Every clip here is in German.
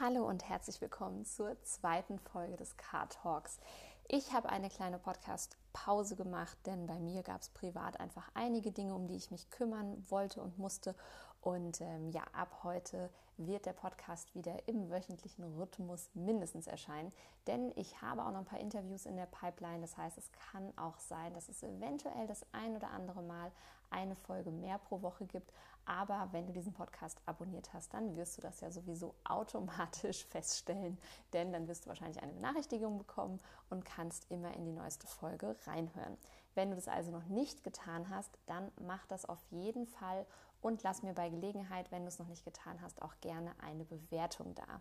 Hallo und herzlich willkommen zur zweiten Folge des Car Talks. Ich habe eine kleine Podcast-Pause gemacht, denn bei mir gab es privat einfach einige Dinge, um die ich mich kümmern wollte und musste. Und ähm, ja, ab heute wird der Podcast wieder im wöchentlichen Rhythmus mindestens erscheinen, denn ich habe auch noch ein paar Interviews in der Pipeline. Das heißt, es kann auch sein, dass es eventuell das ein oder andere Mal eine Folge mehr pro Woche gibt. Aber wenn du diesen Podcast abonniert hast, dann wirst du das ja sowieso automatisch feststellen, denn dann wirst du wahrscheinlich eine Benachrichtigung bekommen und kannst immer in die neueste Folge reinhören. Wenn du das also noch nicht getan hast, dann mach das auf jeden Fall und lass mir bei Gelegenheit, wenn du es noch nicht getan hast, auch gerne eine Bewertung da.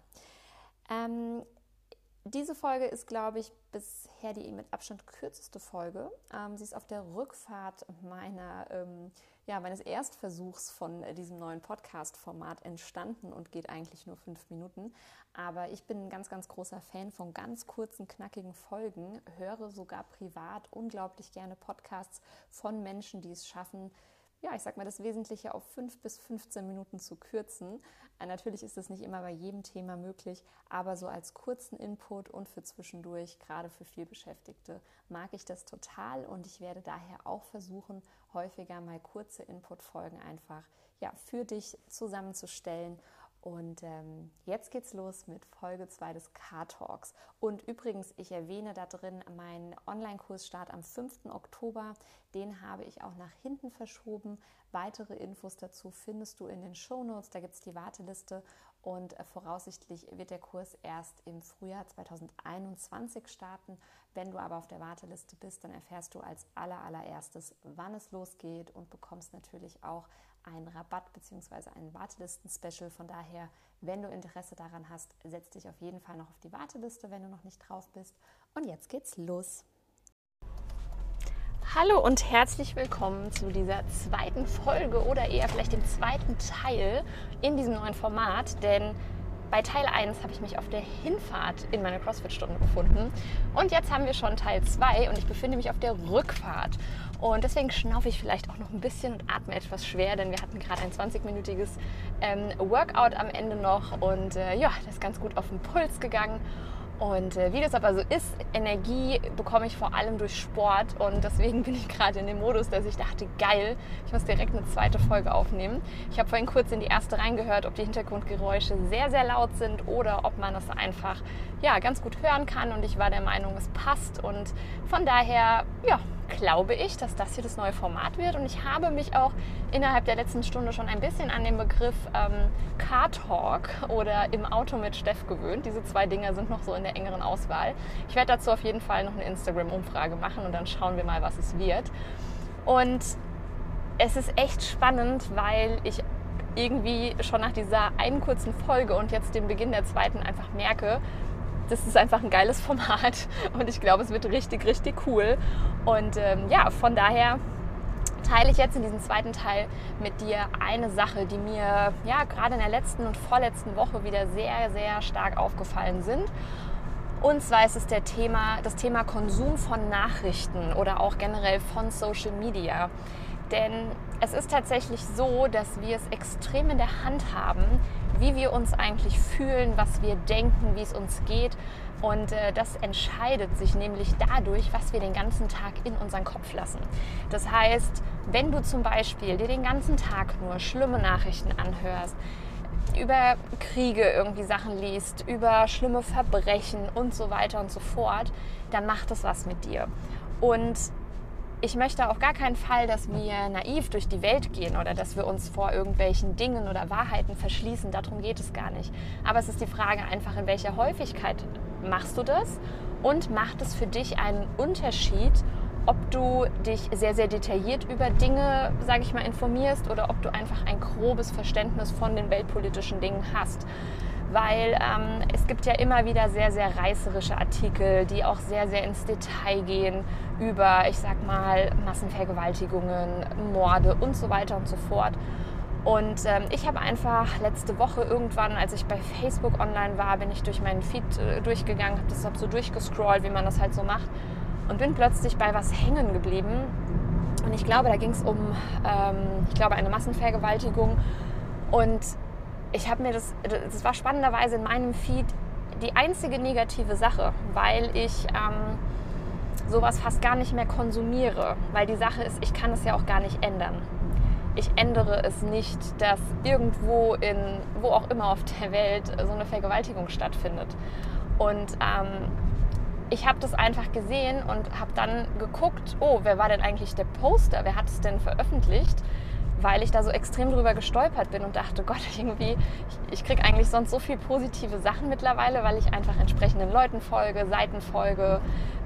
Ähm, diese Folge ist, glaube ich, bisher die mit Abstand kürzeste Folge. Ähm, sie ist auf der Rückfahrt meiner, ähm, ja, meines Erstversuchs von diesem neuen Podcast-Format entstanden und geht eigentlich nur fünf Minuten. Aber ich bin ein ganz, ganz großer Fan von ganz kurzen, knackigen Folgen, höre sogar privat unglaublich gerne Podcasts von Menschen, die es schaffen, ja, ich sag mal, das Wesentliche auf 5 bis 15 Minuten zu kürzen. Äh, natürlich ist das nicht immer bei jedem Thema möglich, aber so als kurzen Input und für zwischendurch, gerade für vielbeschäftigte, mag ich das total und ich werde daher auch versuchen, häufiger mal kurze Input-Folgen einfach ja, für dich zusammenzustellen und ähm, jetzt geht's los mit Folge 2 des Car-Talks. Und übrigens, ich erwähne da drin meinen Online-Kurs am 5. Oktober. Den habe ich auch nach hinten verschoben. Weitere Infos dazu findest du in den Show Notes. Da gibt es die Warteliste und äh, voraussichtlich wird der Kurs erst im Frühjahr 2021 starten. Wenn du aber auf der Warteliste bist, dann erfährst du als allererstes, wann es losgeht und bekommst natürlich auch einen Rabatt bzw. ein Wartelisten-Special. Von daher, wenn du Interesse daran hast, setz dich auf jeden Fall noch auf die Warteliste, wenn du noch nicht drauf bist. Und jetzt geht's los. Hallo und herzlich willkommen zu dieser zweiten Folge oder eher vielleicht dem zweiten Teil in diesem neuen Format, denn bei Teil 1 habe ich mich auf der Hinfahrt in meiner CrossFit-Stunde befunden. Und jetzt haben wir schon Teil 2 und ich befinde mich auf der Rückfahrt. Und deswegen schnaufe ich vielleicht auch noch ein bisschen und atme etwas schwer, denn wir hatten gerade ein 20-minütiges ähm, Workout am Ende noch. Und äh, ja, das ist ganz gut auf den Puls gegangen. Und äh, wie das aber so ist, Energie bekomme ich vor allem durch Sport. Und deswegen bin ich gerade in dem Modus, dass ich dachte, geil, ich muss direkt eine zweite Folge aufnehmen. Ich habe vorhin kurz in die erste reingehört, ob die Hintergrundgeräusche sehr, sehr laut sind oder ob man das einfach ja, ganz gut hören kann. Und ich war der Meinung, es passt. Und von daher, ja, glaube ich, dass das hier das neue Format wird. Und ich habe mich auch innerhalb der letzten Stunde schon ein bisschen an den Begriff ähm, Car Talk oder im Auto mit Steff gewöhnt. Diese zwei Dinge sind noch so in der engeren Auswahl. Ich werde dazu auf jeden Fall noch eine Instagram-Umfrage machen und dann schauen wir mal, was es wird. Und es ist echt spannend, weil ich irgendwie schon nach dieser einen kurzen Folge und jetzt dem Beginn der zweiten einfach merke, das ist einfach ein geiles Format und ich glaube, es wird richtig, richtig cool. Und ähm, ja, von daher teile ich jetzt in diesem zweiten Teil mit dir eine Sache, die mir ja gerade in der letzten und vorletzten Woche wieder sehr, sehr stark aufgefallen sind. Und zwar ist es der Thema, das Thema Konsum von Nachrichten oder auch generell von Social Media. Denn es ist tatsächlich so, dass wir es extrem in der Hand haben, wie wir uns eigentlich fühlen, was wir denken, wie es uns geht. Und äh, das entscheidet sich nämlich dadurch, was wir den ganzen Tag in unseren Kopf lassen. Das heißt, wenn du zum Beispiel dir den ganzen Tag nur schlimme Nachrichten anhörst, über Kriege irgendwie Sachen liest, über schlimme Verbrechen und so weiter und so fort, dann macht das was mit dir. Und ich möchte auf gar keinen Fall, dass wir naiv durch die Welt gehen oder dass wir uns vor irgendwelchen Dingen oder Wahrheiten verschließen. Darum geht es gar nicht. Aber es ist die Frage einfach, in welcher Häufigkeit machst du das und macht es für dich einen Unterschied, ob du dich sehr, sehr detailliert über Dinge, sage ich mal, informierst oder ob du einfach ein grobes Verständnis von den weltpolitischen Dingen hast weil ähm, es gibt ja immer wieder sehr, sehr reißerische Artikel, die auch sehr, sehr ins Detail gehen über, ich sag mal, Massenvergewaltigungen, Morde und so weiter und so fort. Und ähm, ich habe einfach letzte Woche irgendwann, als ich bei Facebook online war, bin ich durch meinen Feed äh, durchgegangen, habe das so durchgescrollt, wie man das halt so macht, und bin plötzlich bei was hängen geblieben. Und ich glaube, da ging es um, ähm, ich glaube, eine Massenvergewaltigung. Und ich habe mir das, das war spannenderweise in meinem Feed die einzige negative Sache, weil ich ähm, sowas fast gar nicht mehr konsumiere. Weil die Sache ist, ich kann es ja auch gar nicht ändern. Ich ändere es nicht, dass irgendwo in, wo auch immer auf der Welt so eine Vergewaltigung stattfindet. Und ähm, ich habe das einfach gesehen und habe dann geguckt, oh, wer war denn eigentlich der Poster? Wer hat es denn veröffentlicht? Weil ich da so extrem drüber gestolpert bin und dachte, Gott, irgendwie, ich, ich kriege eigentlich sonst so viel positive Sachen mittlerweile, weil ich einfach entsprechenden Leuten folge, Seiten folge,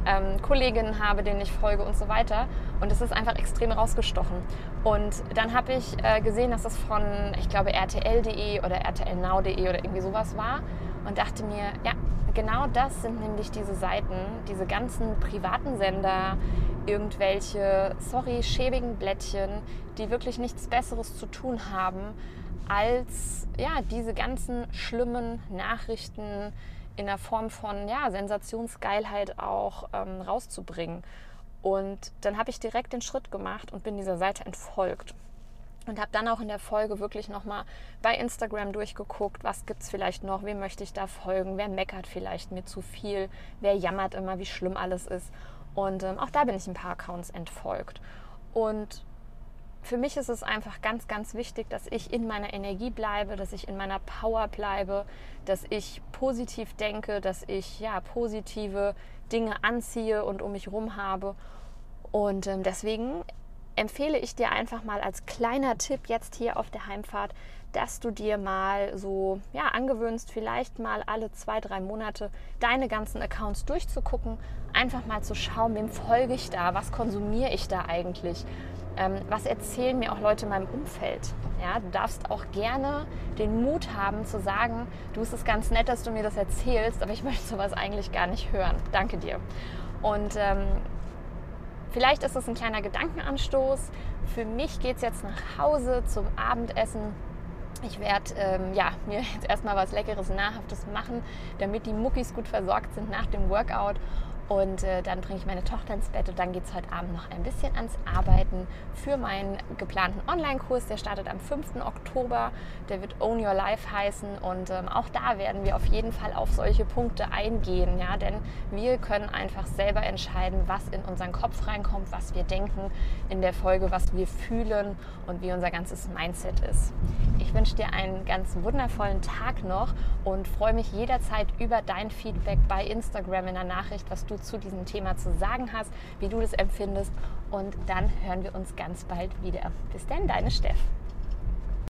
ähm, Kolleginnen habe, denen ich folge und so weiter. Und es ist einfach extrem rausgestochen. Und dann habe ich äh, gesehen, dass das von, ich glaube, rtl.de oder rtlnow.de oder irgendwie sowas war und dachte mir, ja, genau das sind nämlich diese Seiten, diese ganzen privaten Sender, irgendwelche, sorry, schäbigen Blättchen, die wirklich nichts Besseres zu tun haben, als ja, diese ganzen schlimmen Nachrichten in der Form von ja, Sensationsgeilheit auch ähm, rauszubringen. Und dann habe ich direkt den Schritt gemacht und bin dieser Seite entfolgt. Und habe dann auch in der Folge wirklich nochmal bei Instagram durchgeguckt, was gibt es vielleicht noch, wem möchte ich da folgen, wer meckert vielleicht mir zu viel, wer jammert immer, wie schlimm alles ist. Und ähm, auch da bin ich ein paar Accounts entfolgt. Und für mich ist es einfach ganz, ganz wichtig, dass ich in meiner Energie bleibe, dass ich in meiner Power bleibe, dass ich positiv denke, dass ich ja positive Dinge anziehe und um mich herum habe. Und ähm, deswegen empfehle ich dir einfach mal als kleiner Tipp jetzt hier auf der Heimfahrt, dass du dir mal so ja, angewöhnst, vielleicht mal alle zwei, drei Monate deine ganzen Accounts durchzugucken, einfach mal zu schauen, wem folge ich da, was konsumiere ich da eigentlich, ähm, was erzählen mir auch Leute in meinem Umfeld. Ja, du darfst auch gerne den Mut haben zu sagen, du es ist ganz nett, dass du mir das erzählst, aber ich möchte sowas eigentlich gar nicht hören. Danke dir. Und ähm, vielleicht ist es ein kleiner Gedankenanstoß. Für mich geht es jetzt nach Hause zum Abendessen ich werde ähm, ja, mir jetzt erstmal was Leckeres, Nahrhaftes machen, damit die Muckis gut versorgt sind nach dem Workout. Und äh, dann bringe ich meine Tochter ins Bett und dann geht es heute Abend noch ein bisschen ans Arbeiten für meinen geplanten Online-Kurs. Der startet am 5. Oktober. Der wird Own Your Life heißen. Und ähm, auch da werden wir auf jeden Fall auf solche Punkte eingehen. Ja? Denn wir können einfach selber entscheiden, was in unseren Kopf reinkommt, was wir denken in der Folge, was wir fühlen und wie unser ganzes Mindset ist. Ich wünsche dir einen ganz wundervollen Tag noch und freue mich jederzeit über dein Feedback bei Instagram in der Nachricht, was du zu diesem Thema zu sagen hast, wie du das empfindest. Und dann hören wir uns ganz bald wieder. Bis dann, deine Steff.